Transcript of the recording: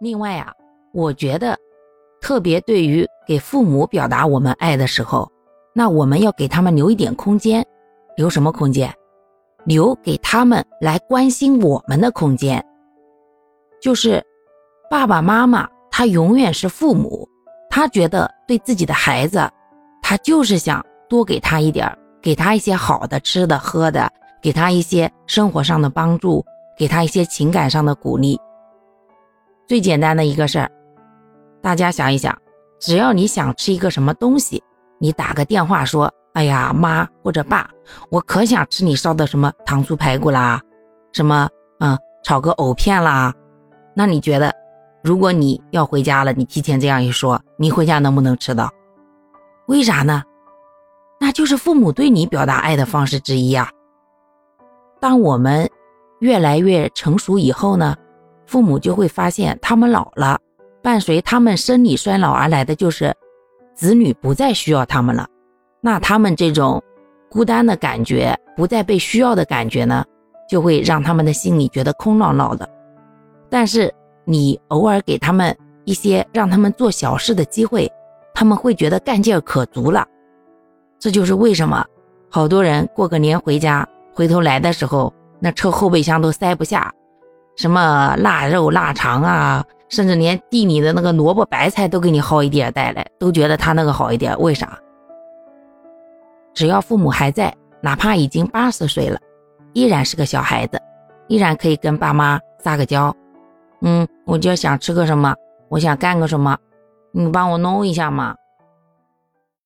另外啊，我觉得，特别对于给父母表达我们爱的时候，那我们要给他们留一点空间，留什么空间？留给他们来关心我们的空间。就是爸爸妈妈，他永远是父母，他觉得对自己的孩子，他就是想多给他一点，给他一些好的吃的喝的，给他一些生活上的帮助，给他一些情感上的鼓励。最简单的一个事儿，大家想一想，只要你想吃一个什么东西，你打个电话说：“哎呀，妈或者爸，我可想吃你烧的什么糖醋排骨啦，什么嗯炒个藕片啦。”那你觉得，如果你要回家了，你提前这样一说，你回家能不能吃到？为啥呢？那就是父母对你表达爱的方式之一呀。当我们越来越成熟以后呢，父母就会发现他们老了，伴随他们生理衰老而来的就是子女不再需要他们了。那他们这种孤单的感觉，不再被需要的感觉呢，就会让他们的心里觉得空落落的。但是你偶尔给他们一些让他们做小事的机会，他们会觉得干劲可足了。这就是为什么好多人过个年回家，回头来的时候，那车后备箱都塞不下什么腊肉、腊肠啊，甚至连地里的那个萝卜、白菜都给你薅一点带来，都觉得他那个好一点。为啥？只要父母还在，哪怕已经八十岁了，依然是个小孩子，依然可以跟爸妈撒个娇。嗯，我就想吃个什么，我想干个什么，你帮我弄一下嘛。